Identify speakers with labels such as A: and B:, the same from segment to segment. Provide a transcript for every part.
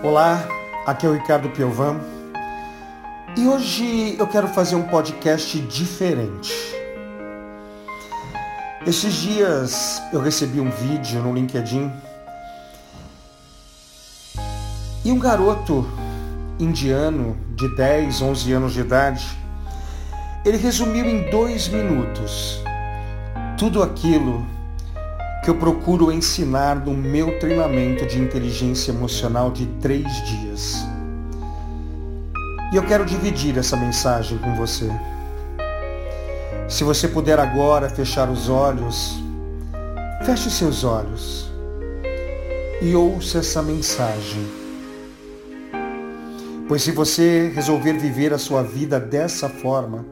A: Olá, aqui é o Ricardo Piovan e hoje eu quero fazer um podcast diferente. Esses dias eu recebi um vídeo no LinkedIn e um garoto indiano de 10, 11 anos de idade, ele resumiu em dois minutos tudo aquilo que eu procuro ensinar no meu treinamento de inteligência emocional de três dias. E eu quero dividir essa mensagem com você. Se você puder agora fechar os olhos, feche seus olhos e ouça essa mensagem. Pois se você resolver viver a sua vida dessa forma,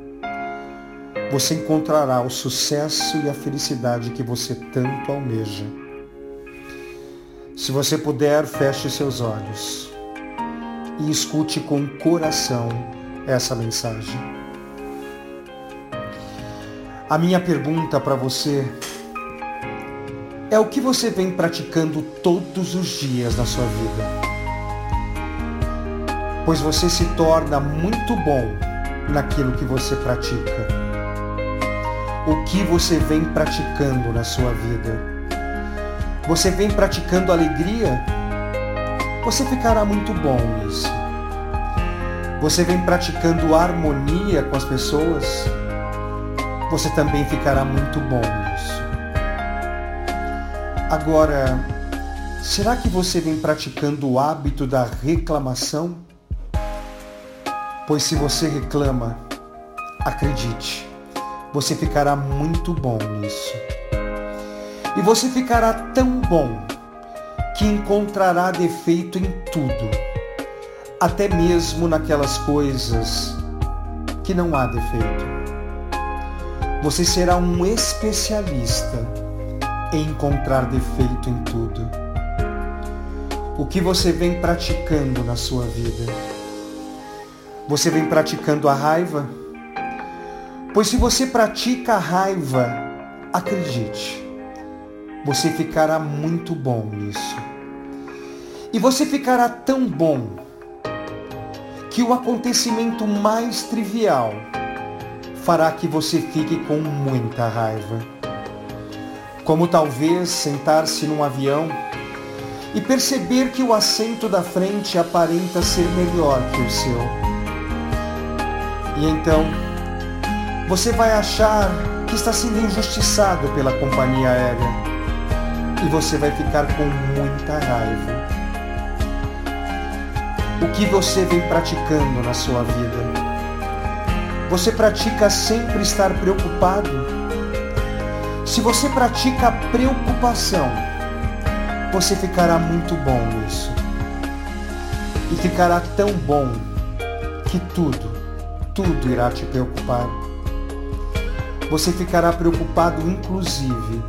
A: você encontrará o sucesso e a felicidade que você tanto almeja. Se você puder, feche seus olhos e escute com coração essa mensagem. A minha pergunta para você é o que você vem praticando todos os dias na sua vida. Pois você se torna muito bom naquilo que você pratica o que você vem praticando na sua vida. Você vem praticando alegria? Você ficará muito bom nisso. Você vem praticando harmonia com as pessoas? Você também ficará muito bom nisso. Agora, será que você vem praticando o hábito da reclamação? Pois se você reclama, acredite, você ficará muito bom nisso. E você ficará tão bom que encontrará defeito em tudo, até mesmo naquelas coisas que não há defeito. Você será um especialista em encontrar defeito em tudo. O que você vem praticando na sua vida? Você vem praticando a raiva? Pois se você pratica a raiva, acredite, você ficará muito bom nisso. E você ficará tão bom que o acontecimento mais trivial fará que você fique com muita raiva. Como talvez sentar-se num avião e perceber que o assento da frente aparenta ser melhor que o seu. E então, você vai achar que está sendo injustiçado pela companhia aérea e você vai ficar com muita raiva. O que você vem praticando na sua vida? Você pratica sempre estar preocupado? Se você pratica preocupação, você ficará muito bom nisso. E ficará tão bom que tudo, tudo irá te preocupar. Você ficará preocupado, inclusive,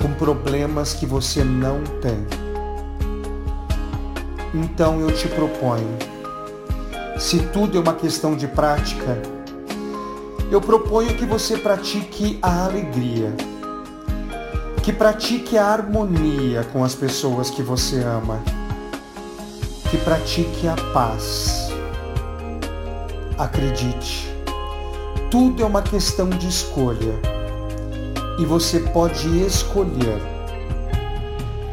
A: com problemas que você não tem. Então eu te proponho, se tudo é uma questão de prática, eu proponho que você pratique a alegria, que pratique a harmonia com as pessoas que você ama, que pratique a paz. Acredite, tudo é uma questão de escolha. E você pode escolher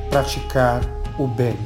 A: praticar o bem.